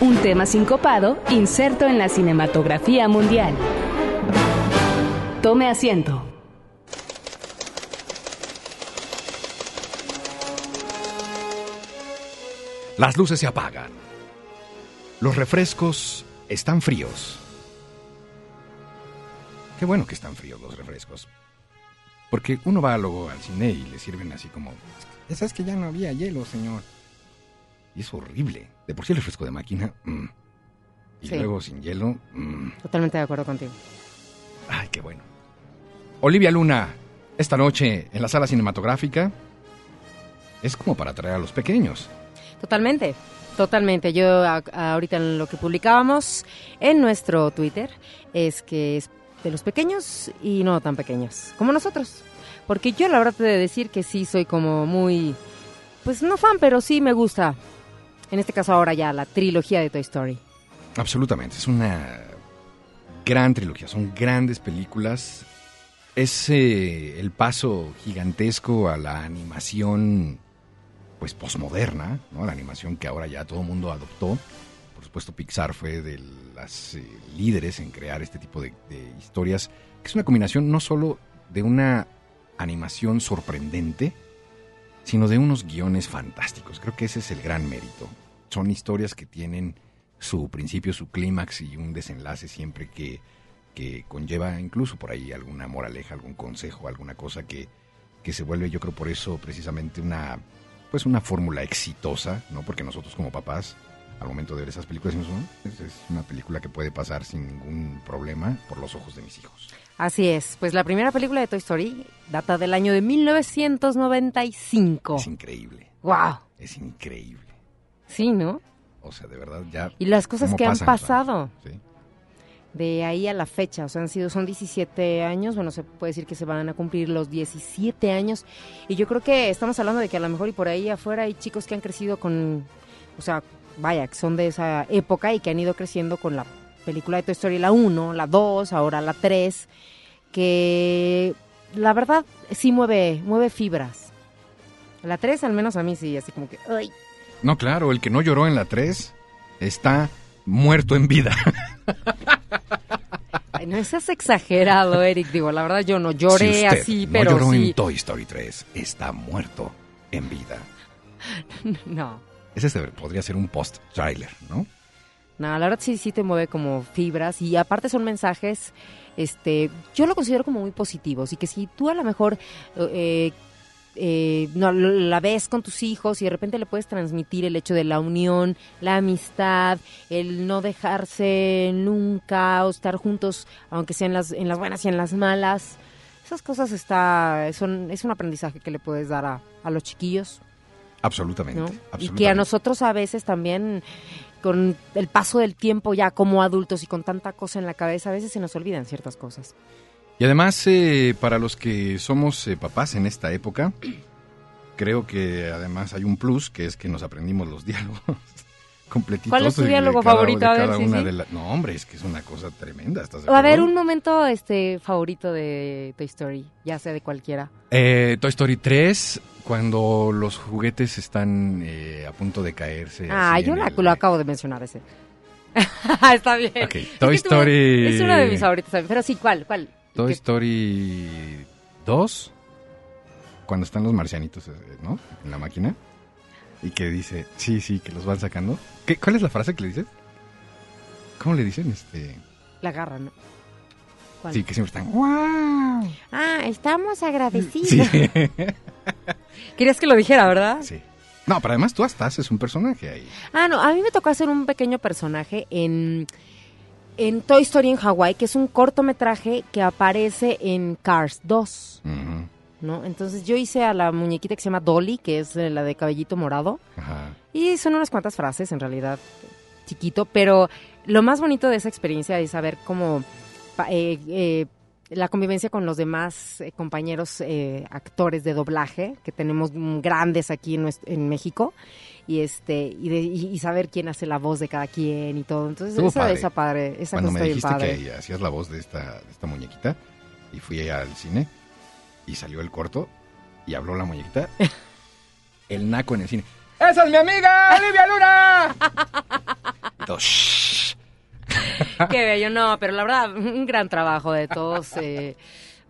un tema sincopado inserto en la cinematografía mundial. Tome asiento. Las luces se apagan. Los refrescos están fríos. Qué bueno que están fríos los refrescos. Porque uno va luego al cine y le sirven así como... Esa es que ya no había hielo, señor. Y es horrible. De por sí el refresco de máquina... mm. Y Sí. luego sin hielo... mm. Totalmente de acuerdo contigo. Ay, qué bueno. Olivia Luna, esta noche en la sala cinematográfica es como para atraer a los pequeños. Totalmente, totalmente. Yo a- ahorita en lo que publicábamos en nuestro Twitter es que es de los pequeños y no tan pequeños, como nosotros. Porque yo la verdad te de decir que sí soy como muy, pues no fan, pero sí me gusta. En este caso ahora ya la trilogía de Toy Story. Absolutamente, es una gran trilogía, son grandes películas. Es eh, el paso gigantesco a la animación, pues posmoderna, ¿no? La animación que ahora ya todo el mundo adoptó. Por supuesto, Pixar fue de las eh, líderes en crear este tipo de, de historias, que es una combinación no solo de una animación sorprendente, sino de unos guiones fantásticos. Creo que ese es el gran mérito. Son historias que tienen su principio, su clímax y un desenlace siempre que, que conlleva incluso por ahí alguna moraleja, algún consejo, alguna cosa que, que se vuelve, yo creo por eso precisamente una pues una fórmula exitosa, ¿no? Porque nosotros como papás al momento de ver esas películas decimos, "Oh, es, es una película que puede pasar sin ningún problema por los ojos de mis hijos. Así es, pues la primera película de Toy Story data del año de 1995. Es increíble, ¡Wow! es increíble. Sí, ¿no? O sea, de verdad ya Y las cosas ¿Cómo que han pasan pasado. Sí. de ahí a la fecha, o sea, han sido, son 17 años, bueno, se puede decir que se van a cumplir los 17 años, y yo creo que estamos hablando de que a lo mejor y por ahí afuera hay chicos que han crecido con, o sea, vaya, que son de esa época y que han ido creciendo con la película de Toy Story, la 1, la 2, ahora la 3, que la verdad sí mueve, mueve fibras. La 3 al menos a mí sí, así como que, ay, No, claro, el que no lloró en la 3 está muerto en vida. ay, no seas exagerado, Eric, digo, la verdad yo no lloré si usted así, no pero lloró sí. en Toy Story 3, está muerto en vida. No. Ese se- podría ser un post-trailer, ¿no? No, la verdad sí, sí te mueve como fibras y aparte son mensajes, este, yo lo considero como muy positivos y que si tú a lo mejor eh, eh, no, la ves con tus hijos y de repente le puedes transmitir el hecho de la unión, la amistad, el no dejarse nunca o estar juntos, aunque sean las, en las buenas y en las malas. Esas cosas está, son, es un aprendizaje que le puedes dar a, a los chiquillos. Absolutamente. ¿no? Y absolutamente. que a nosotros a veces también, con el paso del tiempo ya como adultos y con tanta cosa en la cabeza, a veces se nos olvidan ciertas cosas. Y además, eh, para los que somos eh, papás en esta época, creo que además hay un plus, que es que nos aprendimos los diálogos ¿Cuál es tu diálogo favorito? A ver, sí, sí. la- No, hombre, es que es una cosa tremenda. ¿estás A ver, un momento este favorito de Toy Story, ya sea de cualquiera. Eh, Toy Story 3, cuando los juguetes están eh, a punto de caerse. ah, yo en la- el- lo acabo de mencionar ese. Está bien. Ok, Es Toy tú- Story- Es uno de mis favoritos también, pero sí, ¿cuál? ¿Cuál? Toy Story 2, cuando están los marcianitos, eh, ¿no? En la máquina. Y que dice, sí, sí, que los van sacando. ¿Qué, ¿Cuál es la frase que le dices? ¿Cómo le dicen? Este, La agarra, ¿no? ¿Cuál? sí, que siempre están, ¡wow! Ah, estamos agradecidos. Sí. Querías que lo dijera, ¿verdad? sí. No, pero además tú hasta haces un personaje ahí. Ah, no, a mí me tocó hacer un pequeño personaje en, en Toy Story en Hawái, que es un cortometraje que aparece en Cars 2, Ujú, ¿no? Entonces yo hice a la muñequita que se llama Dolly, que es eh, la de cabellito morado, Ajá. y son unas cuantas frases en realidad. chiquito, pero lo más bonito de esa experiencia es saber cómo eh, eh, la convivencia con los demás eh, compañeros actores de doblaje que tenemos grandes aquí en, México y este y, de- y- saber quién hace la voz de cada quien y todo. Entonces Estuvo esa, padre. esa padre, esa Cuando cosa me dijiste padre. que hacías la voz de esta, de esta muñequita y fui allá al cine y salió el corto y habló la muñequita, el naco en el cine. ¡Esa es mi amiga, Olivia Luna! "Shh". Qué bello, no, pero la verdad, un gran trabajo de todos, eh,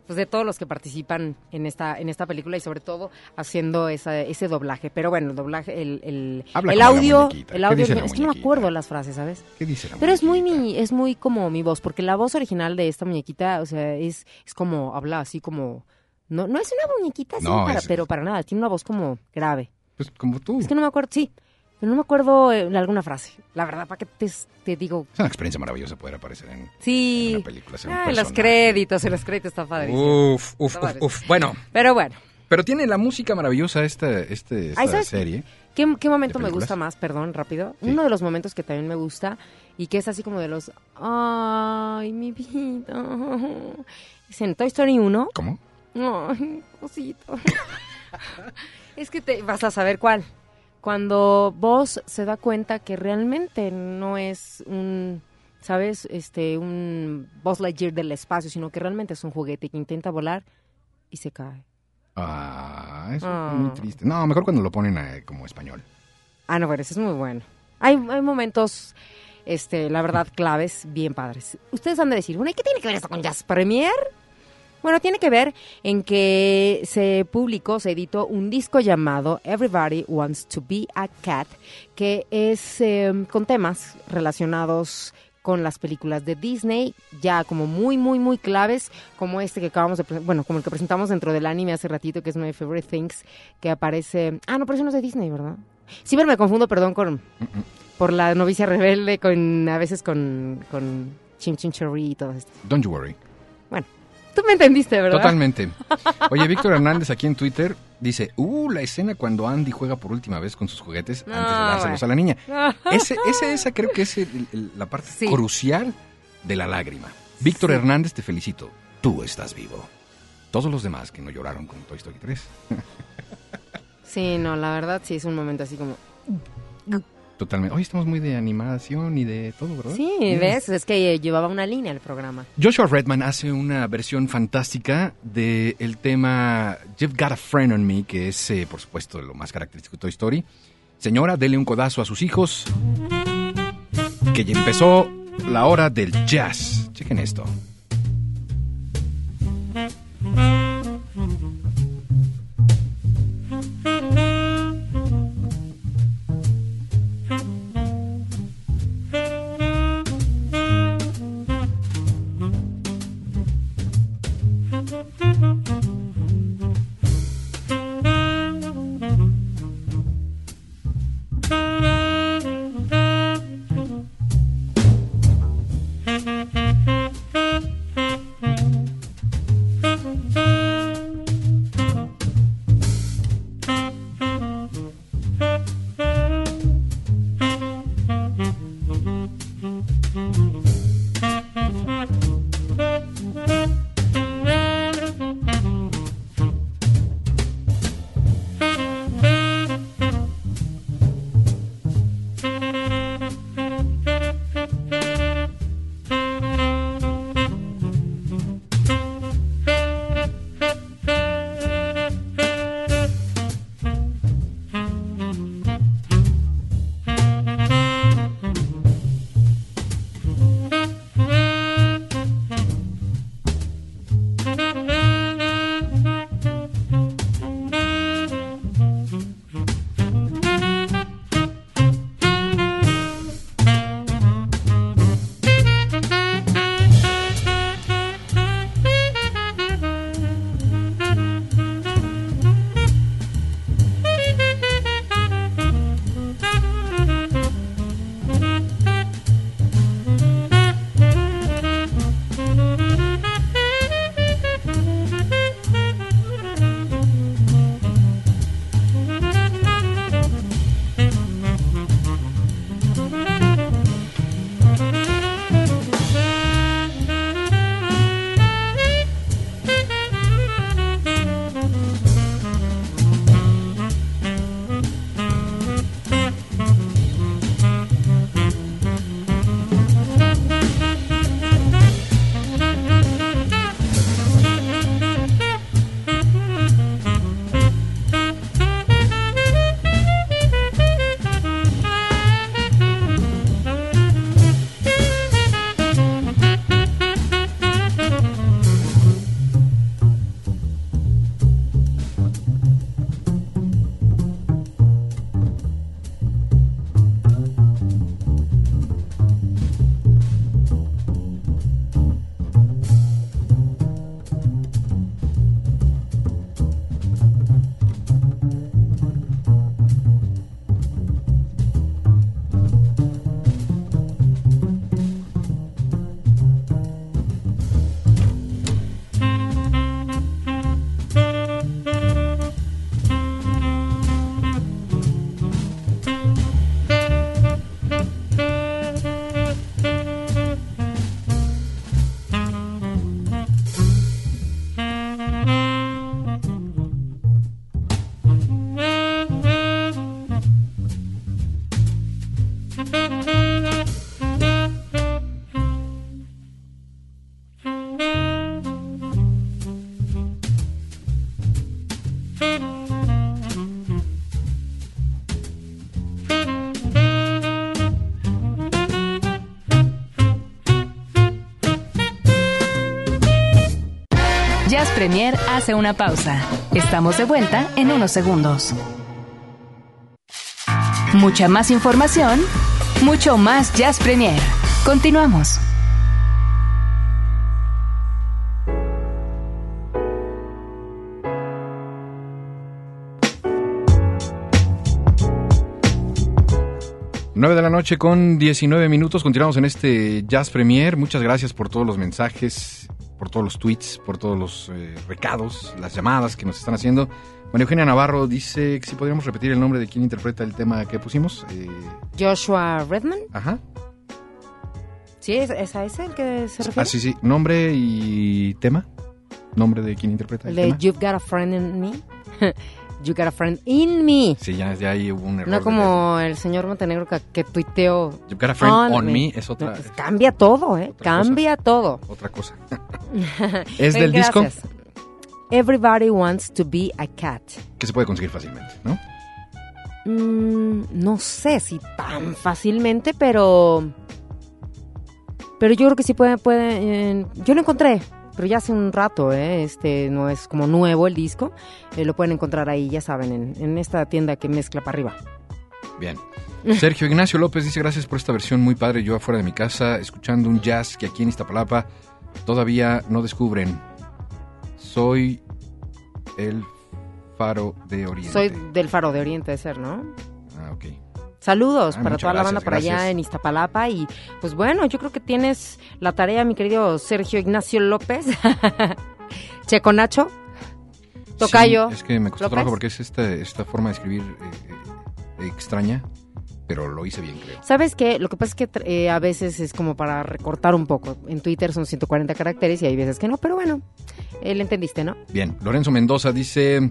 pues de todos los que participan en esta, en esta película y sobre todo haciendo esa, ese doblaje. Pero bueno, el doblaje, el, el, audio, muñequita. el ¿Qué audio, es que no me muñequita? acuerdo las frases, ¿sabes? ¿Qué dice la Pero es muy muñequita? mi, es muy como mi voz, porque la voz original de esta muñequita, o sea, es, es como, habla así como, no, no es una muñequita así, No, para- es- pero para nada, tiene una voz como grave. Pues como tú. Es que no me acuerdo, sí, pero no me acuerdo eh, alguna frase. La verdad, ¿para qué te, te digo? Es una experiencia maravillosa poder aparecer en, Sí. en una película. ser un Ah, en los créditos, en los créditos está padrísimo. Uf, uf, uf, uf. Bueno, Pero bueno, pero tiene la música maravillosa esta, este, esta serie. ¿qué, qué momento ¿De me gusta más? Perdón, rápido. Sí. Uno de los momentos que también me gusta y que es así como de los... Ay, mi vida. Es en Toy Story 1. ¿Cómo? Ay, cosito. es que te vas a saber cuál. Cuando vos se da cuenta que realmente no es un, ¿sabes? Este, un Buzz Lightyear del espacio, sino que realmente es un juguete que intenta volar y se cae. Ah, eso Ah. es muy triste. No, mejor cuando lo ponen eh, como español. Ah, no, pero ese es muy bueno. Hay, hay momentos, este, la verdad, claves bien padres. Ustedes han de decir, bueno, ¿y qué tiene que ver esto con Jazz Premier? Bueno, tiene que ver en que se publicó, se editó un disco llamado Everybody Wants to Be a Cat, que es eh, con temas relacionados con las películas de Disney, ya como muy, muy, muy claves, como este que acabamos de, bueno, como el que presentamos dentro del anime hace ratito, que es My Favorite Things, que aparece, ah, no, pero eso no es de Disney, ¿verdad? Sí, pero me confundo, perdón, con, por la novicia rebelde, con, a veces con, con Chim Chim Cherry y todo esto. Don't you worry. Tú me entendiste, ¿verdad? Totalmente. Oye, Víctor Hernández aquí en Twitter dice, uh, la escena cuando Andy juega por última vez con sus juguetes antes de dárselos bueno. a la niña. Ese, ese- esa creo que es el- el- la parte Sí. crucial de la lágrima. Víctor Sí. Hernández, te felicito. Tú estás vivo. Todos los demás que no lloraron con Toy Story 3. Sí, no, la verdad sí es un momento así como... Totalmente. Hoy estamos muy de animación y de todo, ¿verdad? Sí. ¿ves? Es que llevaba una línea el programa. Joshua Redman hace una versión fantástica del tema You've Got a Friend on Me, que es, eh, por supuesto, lo más característico de Toy Story. Señora, dele un codazo a sus hijos, que ya empezó la hora del jazz. Chequen esto. Hace una pausa. Estamos de vuelta en unos segundos. Mucha más información, mucho más Jazz Premier. Continuamos. 9 de la noche con 19 minutos. Continuamos en este Jazz Premier. Muchas gracias por todos los mensajes, por todos los tweets, por todos los eh, recados, las llamadas que nos están haciendo. María Eugenia Navarro dice que si podríamos repetir el nombre de quien interpreta el tema que pusimos. Eh, Joshua Redman. ajá. Sí, ¿es, es a ese el que se refiere? Ah, sí, sí. Nombre y tema. Nombre de quien interpreta el tema. You've Got a Friend in Me. you Got a Friend in Me. Sí, ya, ya ahí hubo un error. No de como el señor Montenegro que, que tuiteó. You've got a friend on on, me. me. es otra, No, pues cambia todo, ¿eh? Otra Cambia todo. otra cosa. es del disco gracias. Everybody wants to be a cat. que se puede conseguir fácilmente, ¿no? Mm, no sé si tan fácilmente, pero. Pero yo creo que sí puede. puede eh, yo lo encontré, pero ya hace un rato, ¿eh? Este no es como nuevo el disco. Eh, lo pueden encontrar ahí, ya saben, en, en esta tienda que mezcla para arriba. Bien. Sergio Ignacio López dice gracias por esta versión muy padre. Yo afuera de mi casa escuchando un jazz que aquí en Iztapalapa todavía no descubren. Soy el faro de Oriente. Soy del Faro de Oriente de ser, ¿no? Ah, ok. Saludos Ah, para toda la banda gracias, por allá en Iztapalapa y pues bueno, yo creo que tienes la tarea, mi querido Sergio Ignacio López. Checo Nacho. Tocayo. Sí, es que me costó López. trabajo porque es esta, esta forma de escribir eh, eh, extraña, pero lo hice bien, creo. ¿Sabes qué? Lo que pasa es que eh, a veces es como para recortar un poco. En Twitter son 140 caracteres y hay veces que no, pero bueno, eh, le entendiste, ¿no? Bien, Lorenzo Mendoza dice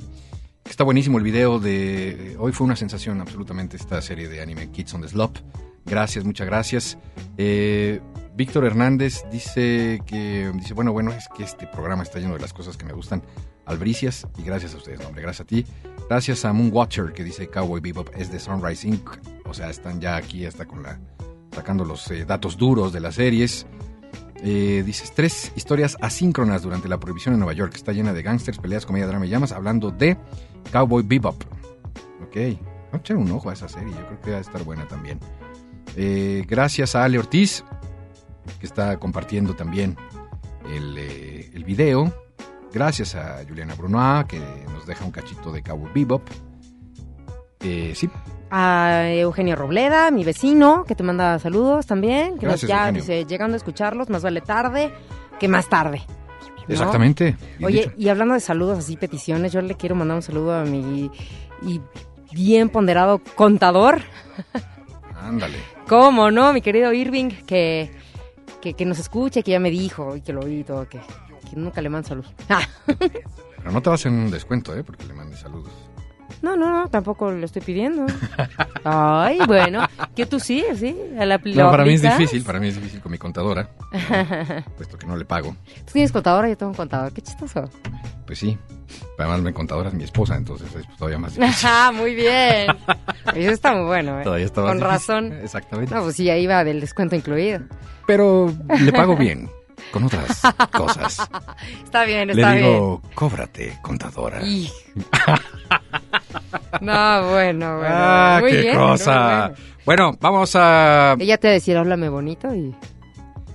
que está buenísimo el video de... Hoy fue una sensación absolutamente esta serie de anime Kids on the Slop. Gracias, muchas gracias. Eh, Víctor Hernández dice que... Dice, bueno, bueno, es que este programa está lleno de las cosas que me gustan. Albricias, y gracias a ustedes, hombre, gracias a ti. Gracias a Moonwatcher, que dice Cowboy Bebop es de Sunrise Inc. O sea, están ya aquí hasta con la... sacando los eh, datos duros de las series. Eh, dices, tres historias asíncronas durante la prohibición en Nueva York. Está llena de gángsters, peleas, comedia, drama y llamas, hablando de Cowboy Bebop. Ok, voy a echar un ojo a esa serie, yo creo que va a estar buena también. Eh, gracias a Ale Ortiz, que está compartiendo también el, el video. Gracias a Juliana Brunois, que nos deja un cachito de Cowboy Bebop. Eh, sí, A Eugenio Robleda, mi vecino, que te manda saludos también. Que nos Gracias, ya Eugenio. dice, llegando a escucharlos, más vale tarde que más tarde. ¿no? exactamente. Oye, dicho. y hablando de saludos así, peticiones, yo le quiero mandar un saludo a mi y bien ponderado contador. Ándale. ¿Cómo no? Mi querido Irving, que, que, que nos escuche, que ya me dijo y que lo oí y todo, que, que nunca le mando salud. Ah, Pero no te vas hacer un descuento, ¿eh? Porque le mandes saludos. no, no, no, tampoco le estoy pidiendo. Ay, bueno, que tú sí, sí. A la, No, lo para mí es difícil, para mí es difícil con mi contadora, ¿no? puesto que no le pago. Tú tienes contadora, yo tengo un contador. Qué chistoso. Pues sí, además mi contadora es mi esposa, entonces es todavía más difícil. Ah, muy bien. Eso está muy bueno, ¿eh? Todavía está más Con difícil. razón. Exactamente. No, pues sí, ahí va del descuento incluido. Pero le pago bien, con otras cosas. Está bien, Le está digo, cóbrate, contadora. bien. Y- No, bueno, bueno. ah, muy qué bien, cosa. muy Bueno. bueno. vamos a... Ella te va a decir, háblame bonito y...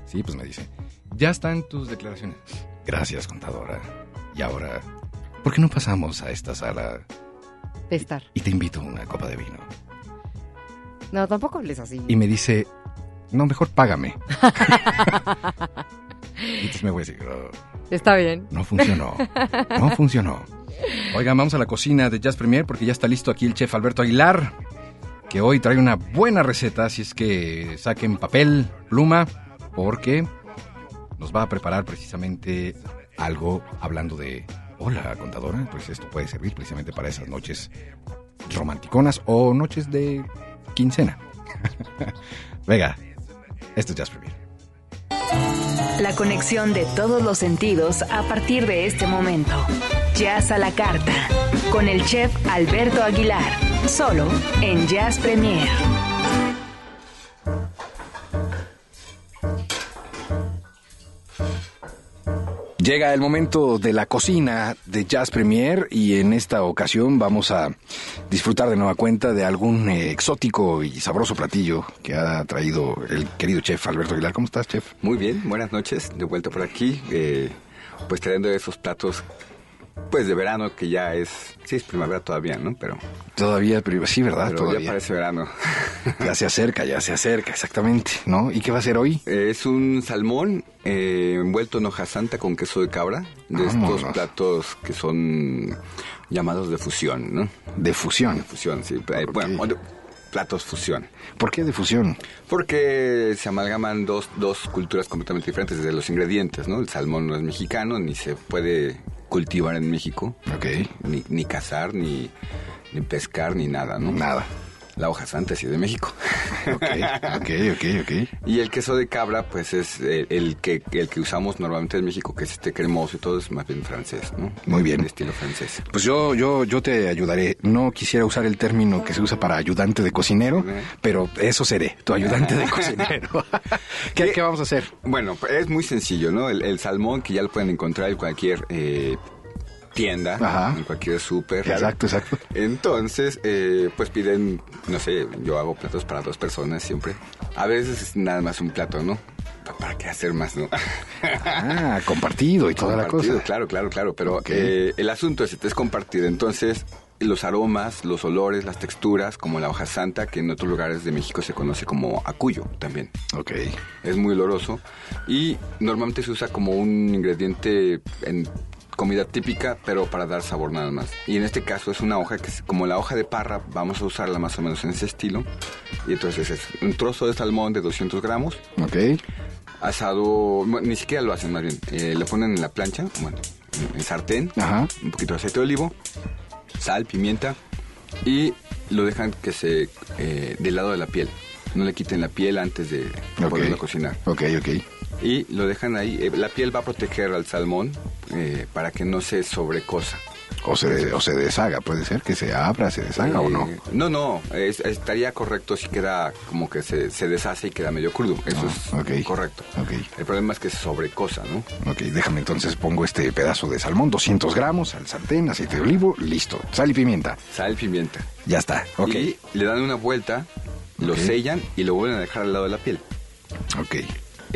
Sí, pues me dice, ya están tus declaraciones. Gracias, contadora. Y ahora, ¿por qué no pasamos a esta sala de estar. y te invito a una copa de vino? No, tampoco hables así. y me dice, no, mejor págame. entonces me voy a decir, "Oh, Está bien. no funcionó, no funcionó. Oigan, vamos a la cocina de Jazz Premier porque ya está listo aquí el chef Alberto Aguilar, que hoy trae una buena receta, así es que saquen papel, pluma, porque nos va a preparar precisamente algo hablando de, hola contadora, pues esto puede servir precisamente para esas noches romanticonas o noches de quincena. Venga, esto es Jazz Premier. La conexión de todos los sentidos a partir de este momento. Jazz a la carta. Con el chef Alberto Aguilar. Solo en Jazz Premier. Llega el momento de la cocina de Jazz Premier y en esta ocasión vamos a disfrutar de nueva cuenta de algún eh, exótico y sabroso platillo que ha traído el querido chef Alberto Aguilar. ¿Cómo estás, chef? Muy bien, buenas noches, de vuelta por aquí, eh, pues trayendo esos platos pues de verano que ya es, sí es primavera todavía, ¿no? Pero Todavía, pero sí, ¿verdad? pero ya Todavía. parece verano. Ya se acerca, ya se acerca, exactamente, ¿no? ¿Y qué va a ser hoy? Eh, es un salmón eh, envuelto en hoja santa con queso de cabra, de Vámonos. estos platos que son llamados de fusión, ¿no? De fusión. Fusión, sí. eh. Bueno, de- platos fusión. ¿Por qué de fusión? Porque se amalgaman dos, dos culturas completamente diferentes desde los ingredientes, ¿no? El salmón no es mexicano, ni se puede cultivar en México, Ok. ni, ni cazar, ni, ni pescar, ni nada, ¿no? Nada. La hoja santa sí es de México. Ok, ok, ok, ok. y el queso de cabra, pues es el, el que el que usamos normalmente en México, que es este cremoso y todo, es más bien francés, ¿no? Muy bien. Estilo francés. Pues yo, yo, yo te ayudaré. No quisiera usar el término que se usa para ayudante de cocinero, Eh. pero eso seré, tu ayudante de cocinero. ¿Qué, ¿Qué vamos a hacer? Bueno, es muy sencillo, ¿no? El, el salmón que ya lo pueden encontrar en cualquier eh, tienda, Ajá. en cualquier súper. Exacto, exacto. Entonces, eh, pues piden, no sé, yo hago platos para dos personas siempre. A veces es nada más un plato, ¿no? Pa- ¿Para qué hacer más, no? Ah, compartido y toda la Compartido, cosa. Claro, claro, claro. Pero eh, el asunto es, es compartido. Entonces, los aromas, los olores, las texturas, como la hoja santa, que en otros lugares de México se conoce como acuyo también. Ok. Es muy oloroso y normalmente se usa como un ingrediente en comida típica, pero para dar sabor nada más. Y en este caso es una hoja que es como la hoja de parra, vamos a usarla más o menos en ese estilo. Y entonces es un trozo de salmón de 200 gramos, Ok. asado, bueno, ni siquiera lo hacen más bien, eh, le ponen en la plancha, bueno, en, sartén, Ajá. un poquito de aceite de olivo, sal, pimienta y lo dejan que se eh, del lado de la piel. No le quiten la piel antes de Ok. ponerlo a cocinar. Ok, ok. Y lo dejan ahí. Eh, La piel va a proteger al salmón eh, para que no se sobrecosa. O se, o se deshaga, puede ser que se abra, se deshaga o no. Eh, No, no, es- estaría correcto si queda como que se, se deshace y queda medio crudo. Eso Ah, es correcto. El problema es que se sobrecosa, ¿no? Ok, déjame entonces pongo este pedazo de salmón, 200 gramos, al sartén, aceite de olivo, listo. Sal y pimienta. Sal, pimienta. Ya está. Ok. Y le dan una vuelta, lo sellan y lo vuelven a dejar al lado de la piel. Ok.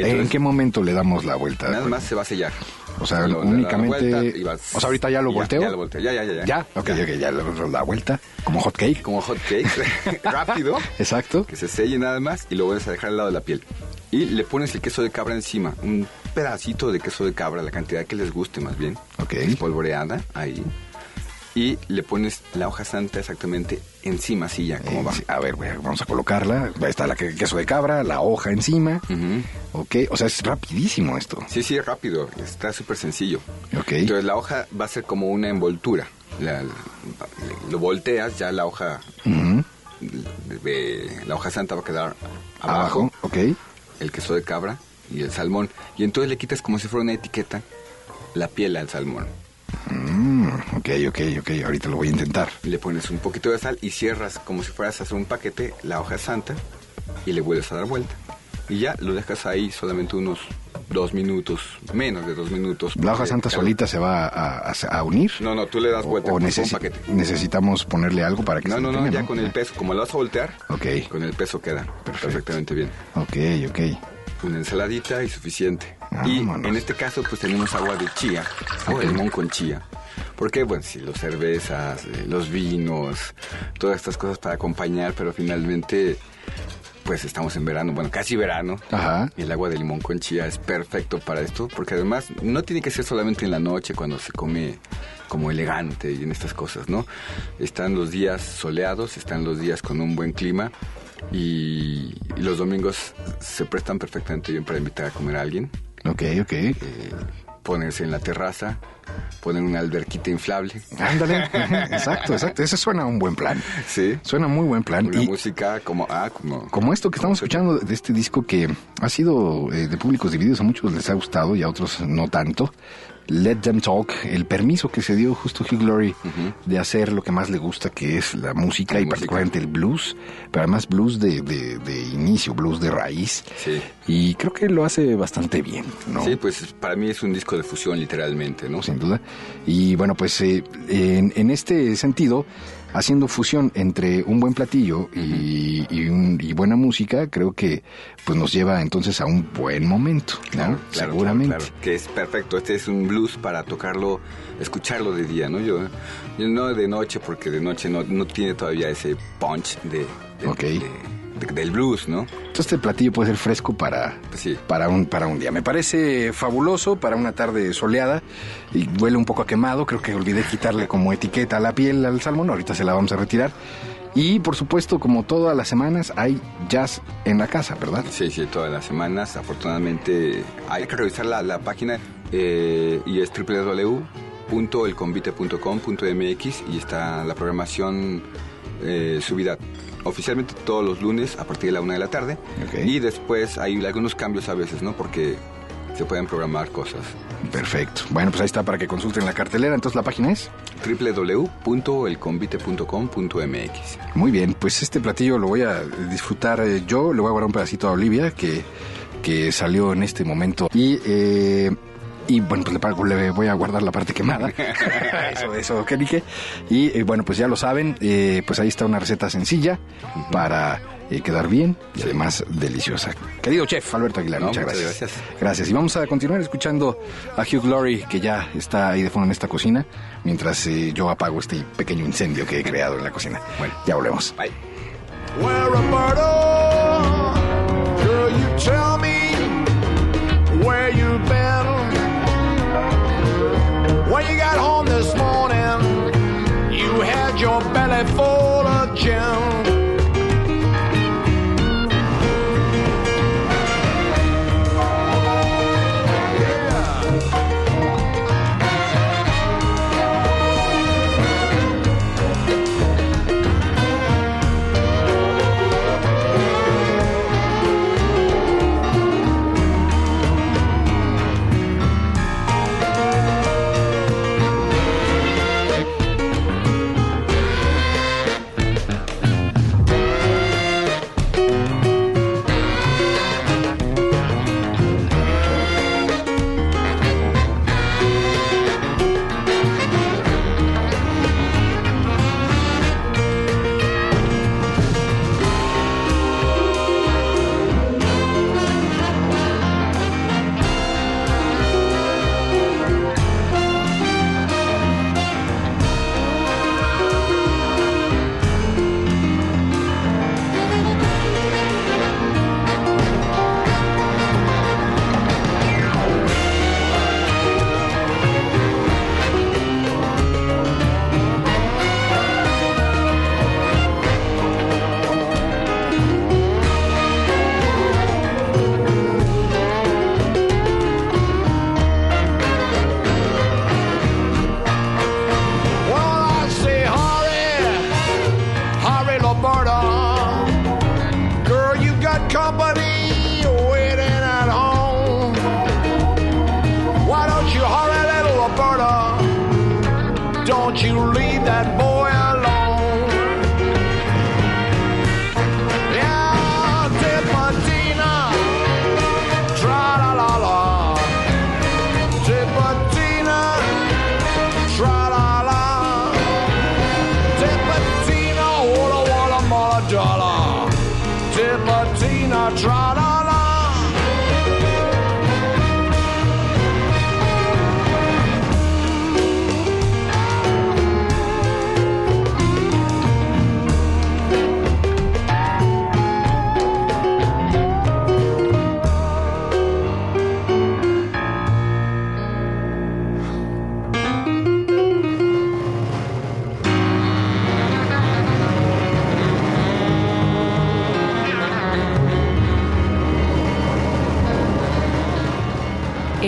Entonces- ¿En qué momento le damos la vuelta? Nada más se va a sellar. O sea, Lo- únicamente. vas- o sea, ahorita ya lo ya, volteo. Ya lo volteo. Ya, ya, ya. Ya, Ya, ok, ya le damos la vuelta. Como hot cake. Como hot cake. Rápido. Exacto. que se selle nada más y lo vuelves a dejar al lado de la piel. Y le pones el queso de cabra encima, un pedacito de queso de cabra, la cantidad que les guste más bien, Ok. espolvoreada ahí. Y le pones la hoja santa exactamente encima, así ya, como Eh, va. sí, a ver, vamos a colocarla. Está la que- queso de cabra, la hoja encima. Ujú. Ok, o sea, es rapidísimo esto. Sí, sí, rápido, está súper sencillo. Ok. Entonces la hoja va a ser como una envoltura. La- lo volteas, ya la hoja, la hoja santa va a quedar Abajo, abajo. ok. el queso de cabra y el salmón. Y entonces le quitas como si fuera una etiqueta la piel al salmón. Mm, ok, ok, ok, ahorita lo voy a intentar. Le pones un poquito de sal y cierras como si fueras a hacer un paquete la hoja santa y le vuelves a dar vuelta. Y ya lo dejas ahí solamente unos dos minutos, menos de dos minutos. ¿La hoja santa solita se va a, a- a unir? No, no, tú le das ¿O, vuelta o si necesi- un paquete. necesitamos ponerle algo para que No, se no, no, mantenga, ya con el peso, como lo vas a voltear, Ok, con el peso queda Perfecto. perfectamente bien. ok, ok. Una ensaladita y suficiente. Vámonos. Y en este caso, pues tenemos agua de chía, agua de limón con chía. Porque, bueno, sí, los cervezas, eh, los vinos, todas estas cosas para acompañar, pero finalmente, pues estamos en verano, bueno, casi verano. Ajá. Y el agua de limón con chía es perfecto para esto, porque además no tiene que ser solamente en la noche cuando se come como elegante y en estas cosas, ¿no? Están los días soleados, están los días con un buen clima y los domingos se prestan perfectamente bien para invitar a comer a alguien, Ok, ok. eh, ponerse en la terraza, poner una alberquita inflable, Ándale. exacto, exacto. Ese suena un buen plan. ¿sí? Suena muy buen plan. Una Y música como, ah, como, como esto que estamos escuchando de este disco que ha sido eh, de públicos divididos, a muchos les ha gustado y a otros no tanto. Let Them Talk, el permiso que se dio justo Hugh Glory de hacer lo que más le gusta, que es la música La y música. particularmente el blues, pero además blues de, de- de inicio, blues de raíz. Sí. Y creo que lo hace bastante bien, ¿no? Sí, pues para mí es un disco de fusión literalmente, ¿no? sin duda. Y bueno, pues eh, en, en este sentido, haciendo fusión entre un buen platillo y, y un- y buena música, creo que pues nos lleva entonces a un buen momento, ¿no? Claro, claro, Seguramente. claro, claro. que es perfecto. Este es un blues para tocarlo, escucharlo de día, ¿no? Yo, yo no de noche, porque de noche no, no tiene todavía ese punch de, de- de- del blues, ¿no? Entonces este platillo puede ser fresco para, Pues sí. para, un, para un día. Me parece fabuloso para una tarde soleada y huele un poco a quemado. Creo que olvidé quitarle como etiqueta a la piel al salmón. Ahorita se la vamos a retirar. Y por supuesto, como todas las semanas, hay jazz en la casa, ¿verdad? Sí, sí, todas las semanas. Afortunadamente hay que revisar la, la página eh, y es www.elconvite.com.mx y está la programación eh, subida oficialmente todos los lunes a partir de la una de la tarde. Y después hay algunos cambios a veces, ¿no? Porque se pueden programar cosas. Perfecto. Bueno, pues ahí está para que consulten la cartelera. Entonces la página es. www.elconvite.com.mx Muy bien, pues este platillo lo voy a disfrutar eh, yo. Le voy a guardar un pedacito a Olivia que, que salió en este momento. Y. eh, y bueno, pues le, pago- le voy a guardar la parte quemada. eso, eso, que dije. Y eh, bueno, pues ya lo saben, eh, pues ahí está una receta sencilla para eh, quedar bien y además deliciosa. Querido chef Alberto Aguilar, No, muchas muchas gracias. gracias. Gracias. Y vamos a continuar escuchando a Hugh Glory, que ya está ahí de fondo en esta cocina, mientras eh, yo apago este pequeño incendio que he creado en la cocina. Bueno, ya volvemos. Bye. Could you When you got home this morning, you had your belly full of gin.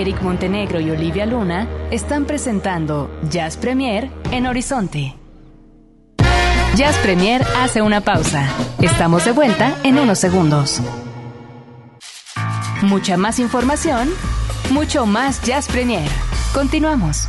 Eric Montenegro y Olivia Luna están presentando Jazz Premier en Horizonte. Jazz Premier hace una pausa. Estamos de vuelta en unos segundos. Mucha más información, mucho más Jazz Premier. Continuamos.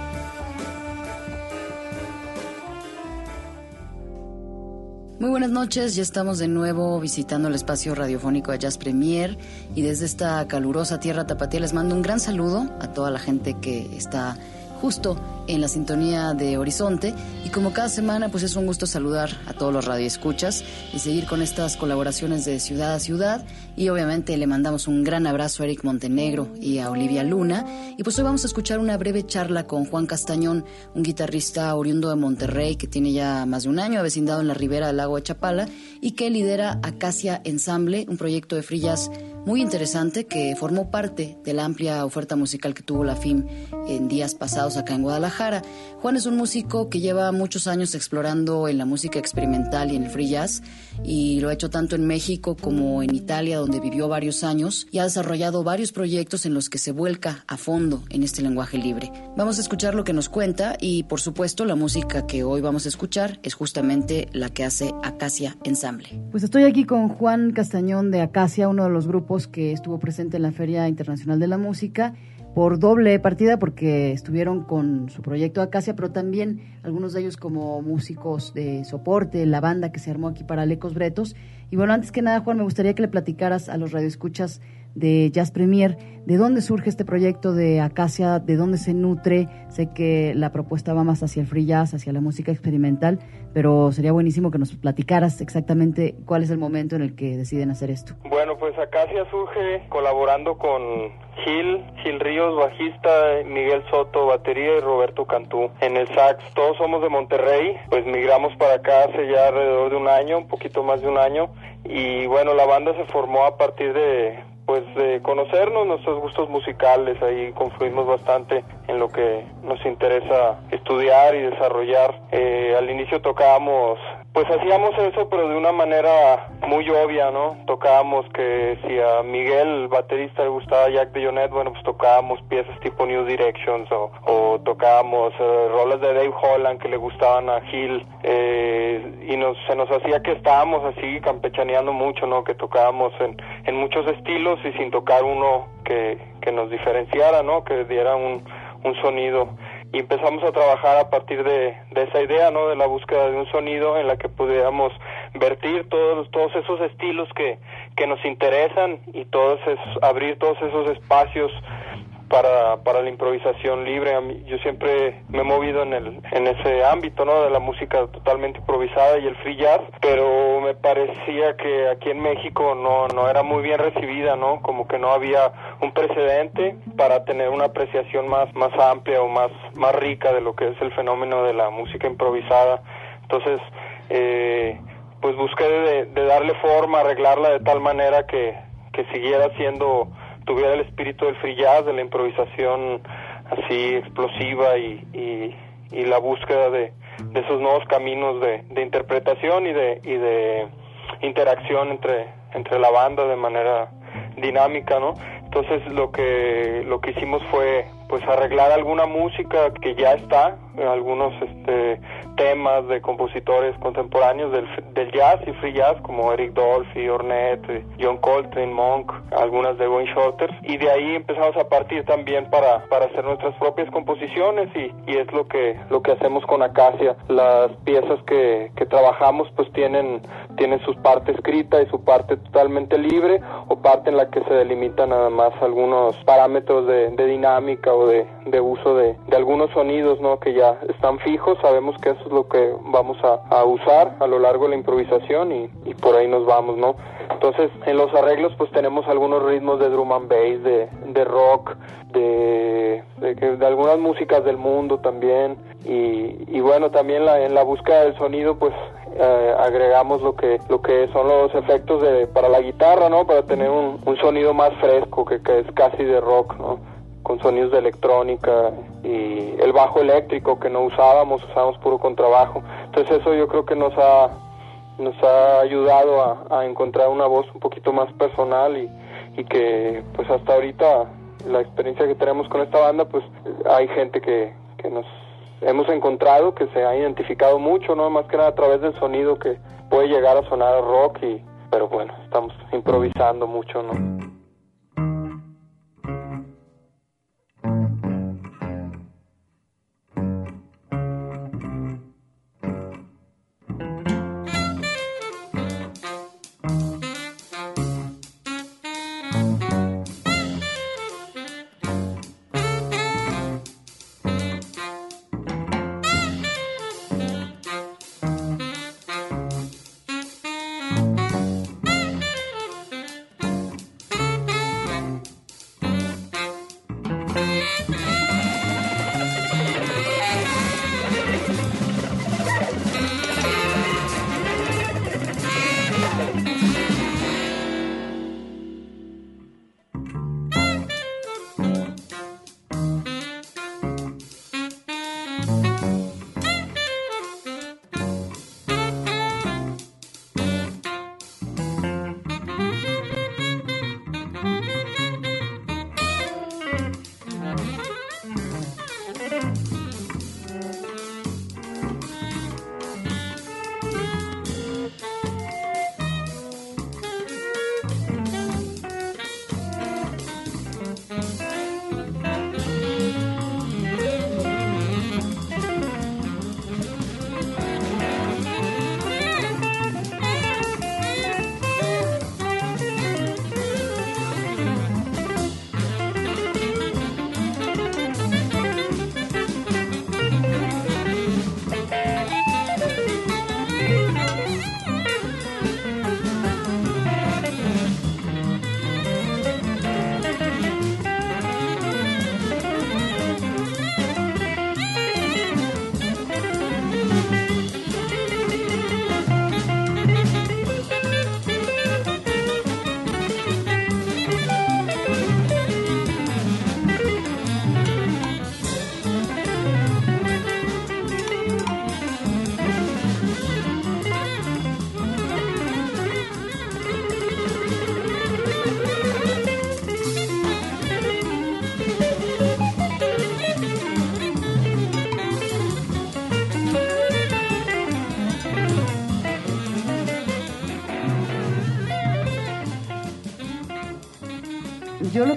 Muy buenas noches, ya estamos de nuevo visitando el espacio radiofónico de Jazz Premier y desde esta calurosa tierra tapatía les mando un gran saludo a toda la gente que está justo en la sintonía de Horizonte. Y como cada semana pues es un gusto saludar a todos los radioescuchas y seguir con estas colaboraciones de ciudad a ciudad. Y obviamente le mandamos un gran abrazo a Eric Montenegro y a Olivia Luna. Y pues hoy vamos a escuchar una breve charla con Juan Castañón, un guitarrista oriundo de Monterrey que tiene ya más de un año avecindado en la ribera del lago de Chapala y que lidera Acacia Ensemble, un proyecto de frillas muy interesante que formó parte de la amplia oferta musical que tuvo la FIM en días pasados acá en Guadalajara. Juan es un músico que lleva muchos años explorando en la música experimental y en el free jazz y lo ha hecho tanto en México como en Italia donde vivió varios años y ha desarrollado varios proyectos en los que se vuelca a fondo en este lenguaje libre. Vamos a escuchar lo que nos cuenta y por supuesto la música que hoy vamos a escuchar es justamente la que hace Acacia Ensemble. Pues estoy aquí con Juan Castañón de Acacia, uno de los grupos que estuvo presente en la Feria Internacional de la Música por doble partida porque estuvieron con su proyecto Acacia, pero también algunos de ellos como músicos de soporte, la banda que se armó aquí para Lecos Bretos. Y bueno, antes que nada, Juan, me gustaría que le platicaras a los radioescuchas de Jazz Premier, de dónde surge este proyecto de Acacia, de dónde se nutre. Sé que la propuesta va más hacia el free jazz, hacia la música experimental, pero sería buenísimo que nos platicaras exactamente cuál es el momento en el que deciden hacer esto. Bueno, pues Acacia surge colaborando con Gil, Gil Ríos, bajista, Miguel Soto, batería y Roberto Cantú en el sax. Todos somos de Monterrey, pues migramos para acá hace ya alrededor de un año, un poquito más de un año. Y bueno, la banda se formó a partir de pues de conocernos nuestros gustos musicales, ahí confluimos bastante en lo que nos interesa estudiar y desarrollar. Eh, al inicio tocábamos, pues hacíamos eso, pero de una manera muy obvia, ¿no? Tocábamos que si a Miguel, el baterista, le gustaba Jack de Jonet, bueno, pues tocábamos piezas tipo New Directions o, o tocábamos eh, rolas de Dave Holland que le gustaban a Gil eh, y nos, se nos hacía que estábamos así campechaneando mucho, ¿no? Que tocábamos en, en muchos estilos y sin tocar uno que, que nos diferenciara, ¿no? Que diera un, un sonido y empezamos a trabajar a partir de, esa idea, ¿no? De la búsqueda de un sonido en la que pudiéramos vertir todos, todos esos estilos que, que nos interesan y todos esos, abrir todos esos espacios para, para la improvisación libre. Yo siempre me he movido en, el, en ese ámbito, ¿no? De la música totalmente improvisada y el free jazz, pero me parecía que aquí en México no, no era muy bien recibida, ¿no? Como que no había un precedente para tener una apreciación más, más amplia o más, más rica de lo que es el fenómeno de la música improvisada. Entonces, eh, pues busqué de darle forma, arreglarla de tal manera que, que siguiera siendo tuviera el espíritu del free de la improvisación así explosiva y, y, y la búsqueda de, de, esos nuevos caminos de, de interpretación y de, y de interacción entre, entre la banda de manera dinámica, ¿no? Entonces lo que lo que hicimos fue pues arreglar alguna música que ya está, algunos este temas de compositores contemporáneos del, del jazz y free jazz como Eric Dolphy, Ornette, John Coltrane, Monk, algunas de Wayne Shorter y de ahí empezamos a partir también para, para hacer nuestras propias composiciones y, y es lo que lo que hacemos con Acacia. Las piezas que, que trabajamos pues tienen tienen su parte escrita y su parte totalmente libre o parte en la que se delimitan nada más algunos parámetros de, de dinámica o de, de uso de, de, algunos sonidos ¿no? que ya están fijos. Sabemos que eso es lo que vamos a, usar a lo largo de la improvisación y, y, por ahí nos vamos. ¿no? Entonces en los arreglos pues tenemos algunos ritmos de drum and bass, de, de rock, de, de, de, algunas músicas del mundo también y, y bueno también la, en la búsqueda del sonido pues eh, agregamos lo que lo que son los efectos de para la guitarra no para tener un, un sonido más fresco que, que, es casi de rock no con sonidos de electrónica y el bajo eléctrico que no usábamos usábamos puro contrabajo. Entonces eso yo creo que nos ha nos ha ayudado a, a encontrar una voz un poquito más personal y, y que pues hasta ahorita la experiencia que tenemos con esta banda pues hay gente que, que nos hemos encontrado que se ha identificado mucho no más que nada a través del sonido que puede llegar a sonar rock y pero bueno estamos improvisando mucho no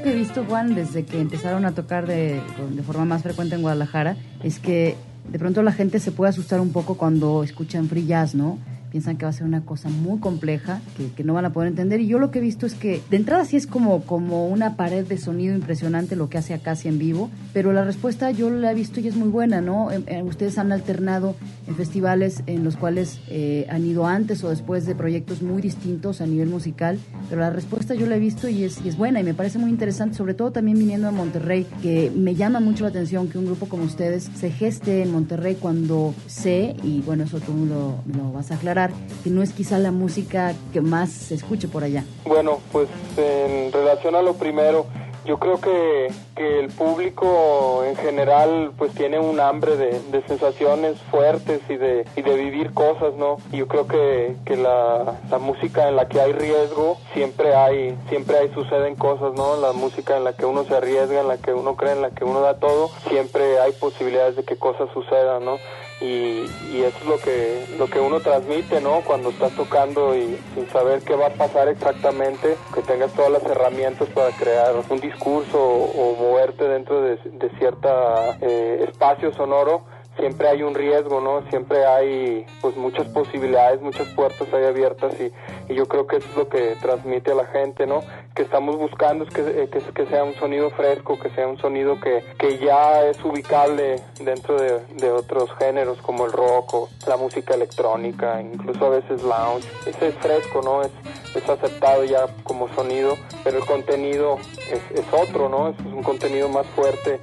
que he visto, Juan, desde que empezaron a tocar de, de forma más frecuente en Guadalajara, es que de pronto la gente se puede asustar un poco cuando escuchan free jazz, ¿no? Piensan que va a ser una cosa muy compleja, que, que, no van a poder entender. Y yo lo que he visto es que de entrada sí es como, como una pared de sonido impresionante lo que hace Acacia en vivo, pero la respuesta yo la he visto y es muy buena, ¿no? Ustedes han alternado en festivales en los cuales eh, han ido antes o después de proyectos muy distintos a nivel musical, pero la respuesta yo la he visto y es, y es buena y me parece muy interesante, sobre todo también viniendo a Monterrey, que me llama mucho la atención que un grupo como ustedes se geste en Monterrey cuando sé, y bueno, eso tú lo, lo vas a aclarar, no es quizá la música que más se escuche por allá. Bueno, pues en relación a lo primero, yo creo que, que el público en general pues tiene un hambre de, sensaciones fuertes y de, y de vivir cosas, ¿no? Yo creo que, que la, la, música en la que hay riesgo siempre hay, siempre hay, suceden cosas, ¿no? La música en la que uno se arriesga, en la que uno cree, en la que uno da todo, siempre hay posibilidades de que cosas sucedan, ¿no? Y, y, eso es lo que lo que uno transmite no cuando estás tocando y sin saber qué va a pasar exactamente que tengas todas las herramientas para crear un discurso o, o moverte dentro de, de cierta eh, espacio sonoro siempre hay un riesgo, ¿no? Siempre hay pues muchas posibilidades, muchas puertas ahí abiertas y, y yo creo que eso es lo que transmite a la gente, ¿no? Que estamos buscando es que, eh, que, sea un sonido fresco, que sea un sonido que, que ya es ubicable dentro de, de, otros géneros como el rock o la música electrónica, incluso a veces lounge. Ese es fresco, ¿no? Es, es aceptado ya como sonido, pero el contenido es, es otro, ¿no? Es un contenido más fuerte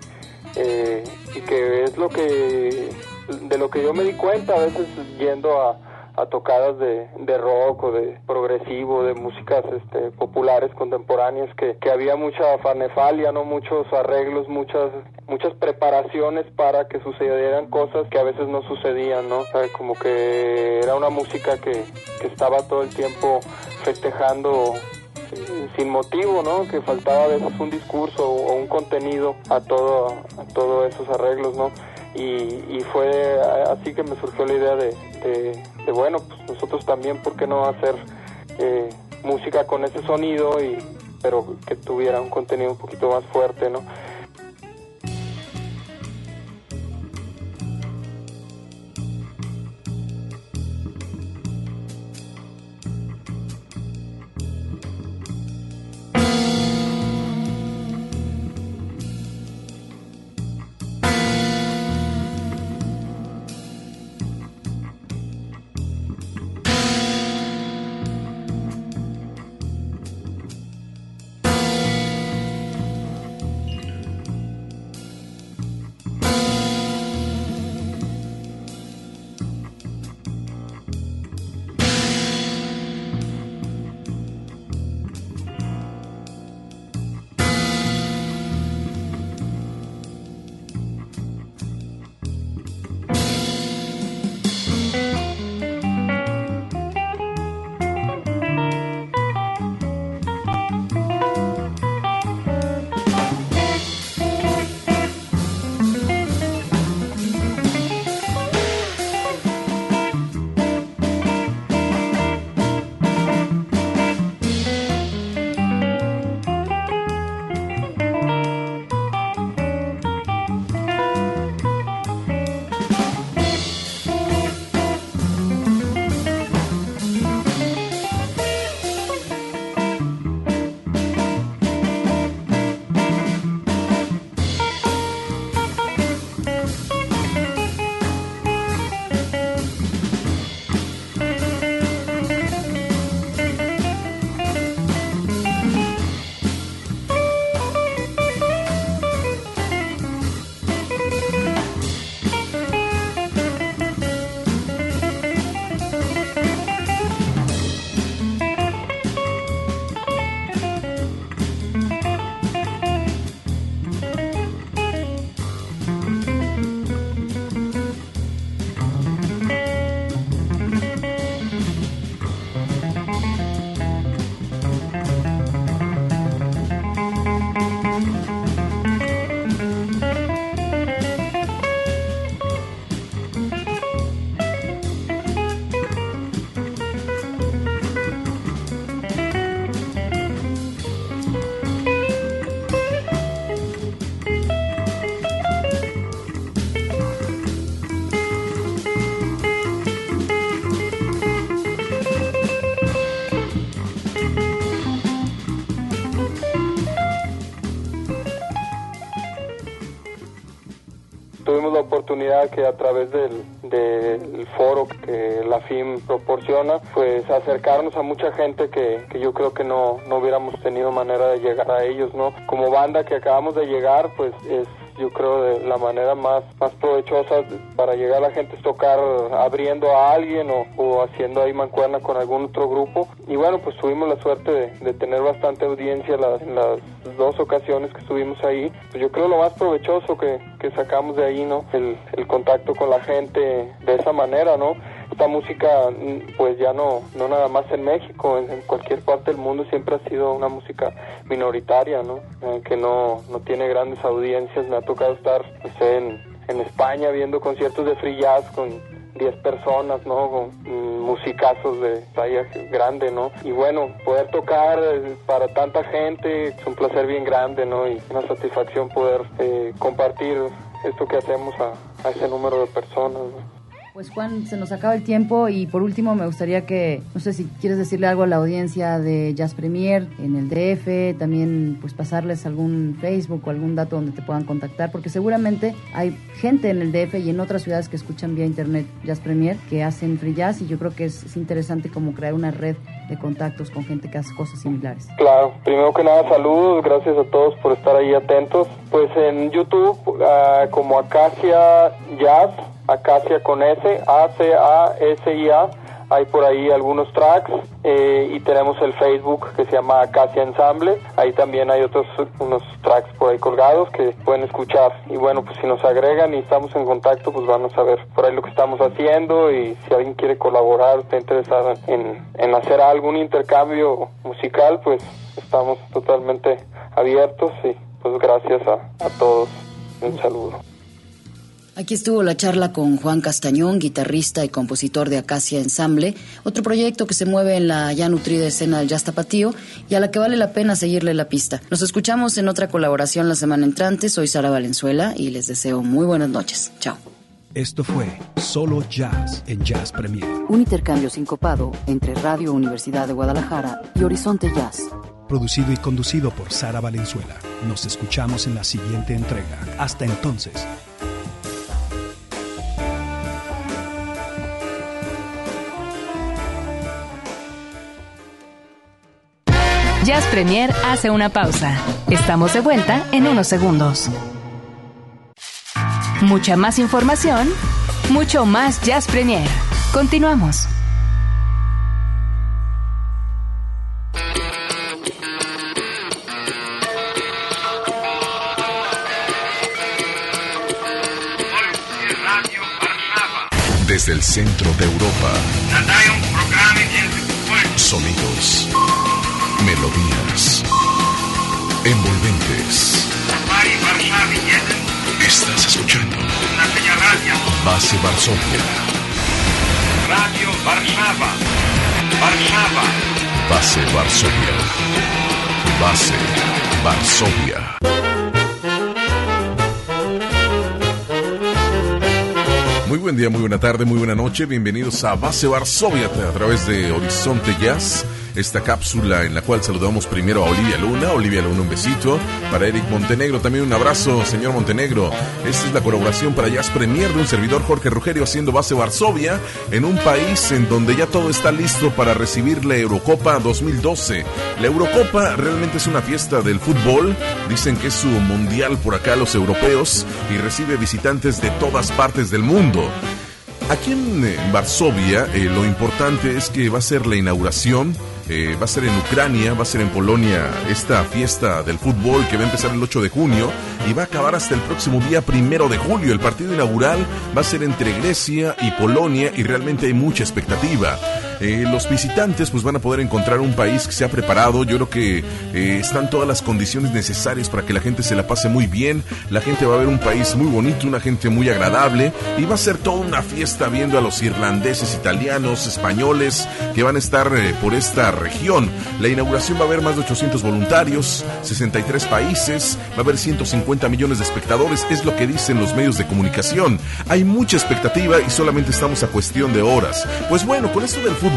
eh, y que es lo que de lo que yo me di cuenta a veces yendo a, a tocadas de, de rock o de progresivo, de músicas este, populares contemporáneas, que, que había mucha farnefalia, no muchos arreglos, muchas muchas preparaciones para que sucedieran cosas que a veces no sucedían, ¿no? O sea, como que era una música que, que estaba todo el tiempo festejando sin motivo, ¿no? Que faltaba a veces un discurso o un contenido a todo a todos esos arreglos, ¿no? Y, y fue así que me surgió la idea de, de, bueno, pues nosotros también, ¿por qué no hacer eh, música con ese sonido y pero que tuviera un contenido un poquito más fuerte, ¿no? Oportunidad que a través del, del foro que la FIM proporciona, pues acercarnos a mucha gente que, que yo creo que no, no hubiéramos tenido manera de llegar a ellos, ¿no? Como banda que acabamos de llegar, pues es yo creo de la manera más, más provechosa para llegar a la gente es tocar abriendo a alguien o, o haciendo ahí mancuerna con algún otro grupo. Y bueno, pues tuvimos la suerte de, de tener bastante audiencia en las dos ocasiones que estuvimos ahí. Pues yo creo lo más provechoso que, que sacamos de ahí, ¿no? El, el contacto con la gente de esa manera, ¿no? Esta música pues ya no no nada más en México en, cualquier parte del mundo siempre ha sido una música minoritaria no Eh, que no no tiene grandes audiencias me ha tocado estar sé, en, en España viendo conciertos de free jazz con 10 personas, ¿no? Con mm, musicazos de talla grande, ¿no? Y bueno, poder tocar eh, para tanta gente es un placer bien grande, ¿no? Y una satisfacción poder eh, compartir esto que hacemos a, a ese número de personas, ¿no? Pues Juan, se nos acaba el tiempo y por último me gustaría que, no sé si quieres decirle algo a la audiencia de Jazz Premier en el DF, también pues pasarles algún Facebook o algún dato donde te puedan contactar, porque seguramente hay gente en el DF y en otras ciudades que escuchan vía internet Jazz Premier que hacen free jazz y yo creo que es, es interesante como crear una red de contactos con gente que hace cosas similares. Claro, primero que nada saludos, gracias a todos por estar ahí atentos. Pues en YouTube ah, como Acacia Jazz, Acacia con S, A-C-A-S-I-A, hay por ahí algunos tracks eh, y tenemos el Facebook que se llama Acacia Ensamble, ahí también hay otros unos tracks por ahí colgados que pueden escuchar y bueno, pues si nos agregan y estamos en contacto, pues van a saber por ahí lo que estamos haciendo y si alguien quiere colaborar, está interesado en, en hacer algún intercambio musical, pues estamos totalmente abiertos y pues gracias a, a todos. Un saludo. Aquí estuvo la charla con Juan Castañón, guitarrista y compositor de Acacia Ensamble, otro proyecto que se mueve en la ya nutrida escena del jazz tapatío y a la que vale la pena seguirle la pista. Nos escuchamos en otra colaboración la semana entrante. Soy Sara Valenzuela y les deseo muy buenas noches. Chao. Esto fue Solo Jazz en Jazz Premier. Un intercambio sincopado entre Radio Universidad de Guadalajara y Horizonte Jazz. Producido y conducido por Sara Valenzuela. Nos escuchamos en la siguiente entrega. Hasta entonces. Jazz Premier hace una pausa. Estamos de vuelta en unos segundos. Mucha más información, mucho más Jazz Premier. Continuamos. Desde el centro de Europa. Sonidos. Melodías. Envolventes. Estás escuchando. Base Varsovia. Radio Warszawa. Warszawa. Base Varsovia. Base Varsovia. Muy buen día, muy buena tarde, muy buena noche. Bienvenidos a Base Varsovia a través de Horizonte Jazz. Esta cápsula en la cual saludamos primero a Olivia Luna. Olivia Luna, un besito. Para Eric Montenegro, también un abrazo, señor Montenegro. Esta es la colaboración para Jazz Premier de un servidor Jorge Rugerio haciendo base Varsovia en un país en donde ya todo está listo para recibir la Eurocopa 2012. La Eurocopa realmente es una fiesta del fútbol. Dicen que es su mundial por acá los europeos y recibe visitantes de todas partes del mundo. Aquí en Varsovia eh, lo importante es que va a ser la inauguración, eh, va a ser en Ucrania, va a ser en Polonia esta fiesta del fútbol que va a empezar el 8 de junio y va a acabar hasta el próximo día primero de julio. El partido inaugural va a ser entre Grecia y Polonia y realmente hay mucha expectativa. Eh, los visitantes pues van a poder encontrar un país que se ha preparado. Yo creo que eh, están todas las condiciones necesarias para que la gente se la pase muy bien. La gente va a ver un país muy bonito, una gente muy agradable y va a ser toda una fiesta viendo a los irlandeses, italianos, españoles que van a estar eh, por esta región. La inauguración va a haber más de 800 voluntarios, 63 países, va a haber 150 millones de espectadores, es lo que dicen los medios de comunicación. Hay mucha expectativa y solamente estamos a cuestión de horas. Pues bueno, con esto del fútbol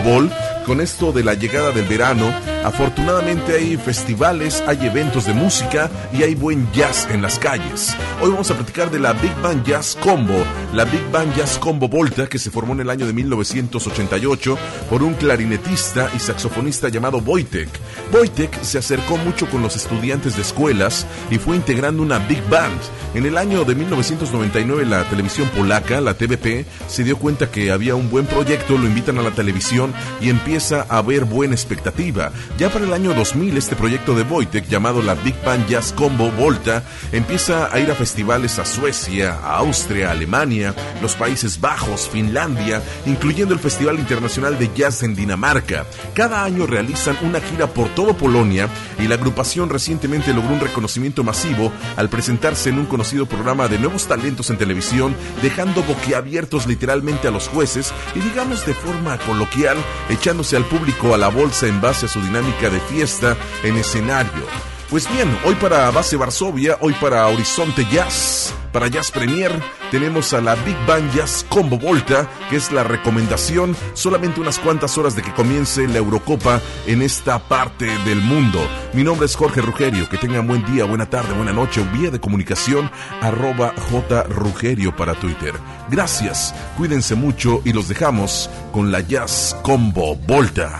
con esto de la llegada del verano, afortunadamente hay festivales, hay eventos de música y hay buen jazz en las calles. Hoy vamos a platicar de la Big Band Jazz Combo, la Big Band Jazz Combo Volta que se formó en el año de 1988 por un clarinetista y saxofonista llamado Wojtek. Wojtek se acercó mucho con los estudiantes de escuelas y fue integrando una Big Band. En el año de 1999 la televisión polaca, la TVP, se dio cuenta que había un buen proyecto, lo invitan a la televisión y empieza a haber buena expectativa. Ya para el año 2000 este proyecto de Wojtek llamado la Big Band Jazz Combo Volta empieza a ir a festivales a Suecia, a Austria, Alemania, los Países Bajos, Finlandia, incluyendo el Festival Internacional de Jazz en Dinamarca. Cada año realizan una gira por todo Polonia y la agrupación recientemente logró un reconocimiento masivo al presentarse en un conocido programa de nuevos talentos en televisión, dejando boquiabiertos literalmente a los jueces y digamos de forma coloquial, echándose al público a la bolsa en base a su dinámica de fiesta en escenario. Pues bien, hoy para Base Varsovia, hoy para Horizonte Jazz, para Jazz Premier, tenemos a la Big Band Jazz Combo Volta, que es la recomendación solamente unas cuantas horas de que comience la Eurocopa en esta parte del mundo. Mi nombre es Jorge Rugerio, que tengan buen día, buena tarde, buena noche, vía de comunicación arroba jrugerio para Twitter. Gracias, cuídense mucho y los dejamos con la Jazz Combo Volta.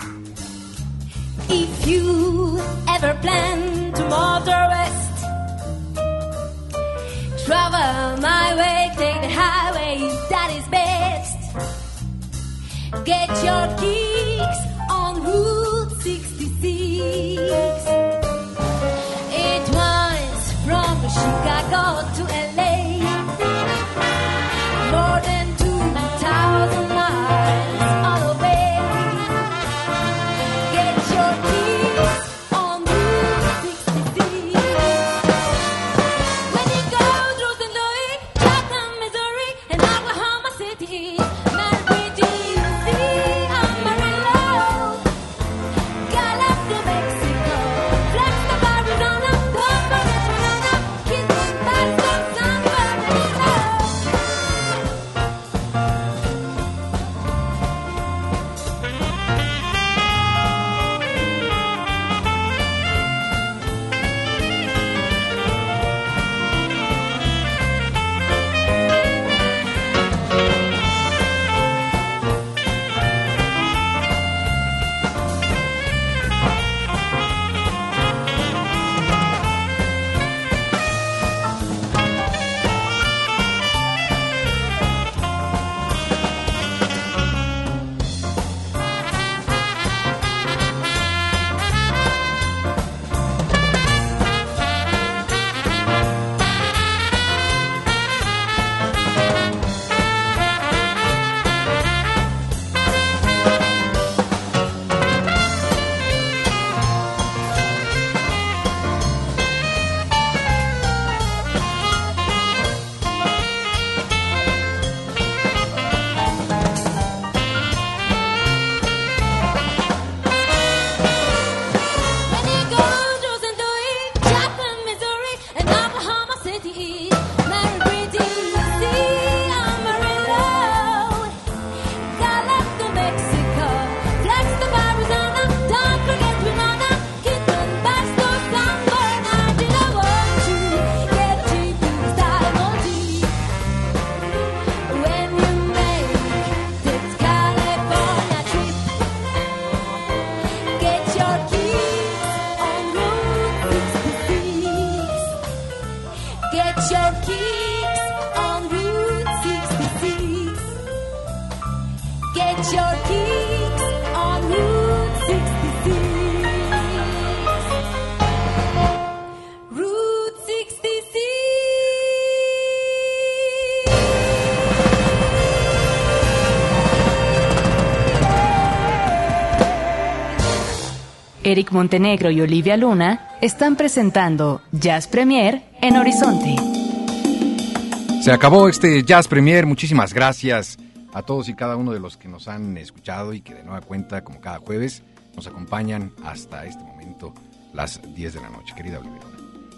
If you ever to motor west, travel my way, take the highway, that is best. Get your kicks Eric Montenegro y Olivia Luna están presentando Jazz Premier en Horizonte. Se acabó este Jazz Premier. Muchísimas gracias a todos y cada uno de los que nos han escuchado y que de nueva cuenta, como cada jueves, nos acompañan hasta este momento, las 10 de la noche. Querida Olivia.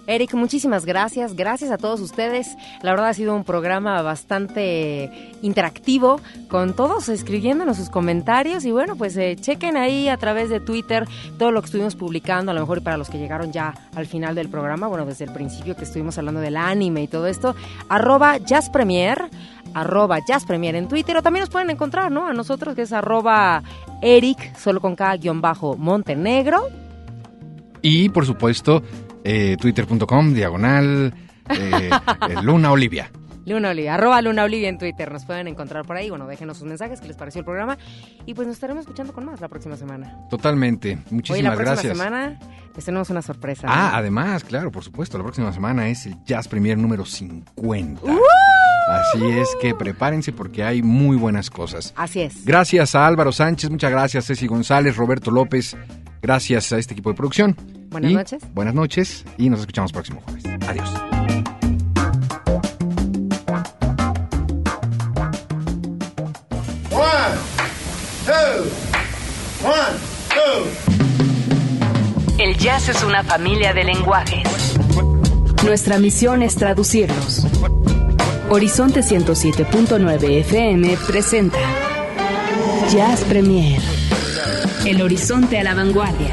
Eric, muchísimas gracias. Gracias a todos ustedes. La verdad ha sido un programa bastante interactivo, con todos escribiéndonos sus comentarios. Y bueno, pues eh, chequen ahí a través de Twitter todo lo que estuvimos publicando, a lo mejor para los que llegaron ya al final del programa, bueno, desde el principio que estuvimos hablando del anime y todo esto, arroba Jazz Premier, arroba Jazz Premier en Twitter, o también nos pueden encontrar, ¿no? A nosotros que es arroba Eric, solo con K guion bajo Montenegro. Y por supuesto, eh, twitter.com, diagonal, eh, eh, Luna Olivia. Luna Olivia, arroba Luna Olivia en Twitter. Nos pueden encontrar por ahí. Bueno, déjenos sus mensajes, qué les pareció el programa. Y pues nos estaremos escuchando con más la próxima semana. Totalmente. Hoy, la Muchísimas próxima gracias. semana, les tenemos una sorpresa. Ah, ¿no? además, claro, por supuesto, la próxima semana es el Jazz Premier número 50. Así es que prepárense porque hay muy buenas cosas. Así es. Gracias a Álvaro Sánchez, muchas gracias Ceci González, Roberto López, gracias a este equipo de producción. Buenas Y noches. Buenas noches y nos escuchamos próximo jueves. Adiós. One, two, one, two. El jazz es una familia de lenguajes. Nuestra misión es traducirlos. Horizonte 107.9 FM presenta Jazz Premier. El horizonte a la vanguardia.